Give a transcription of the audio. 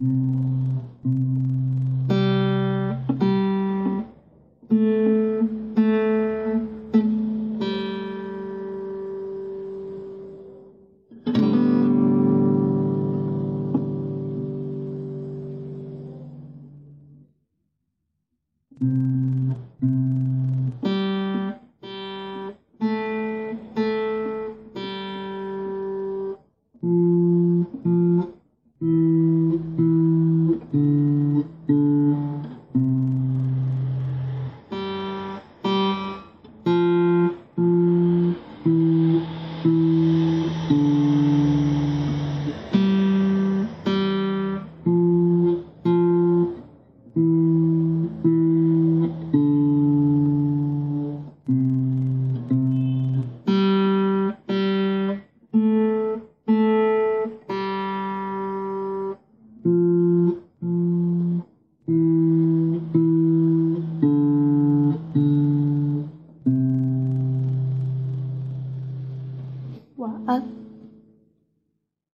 thank mm -hmm. you 晚 اب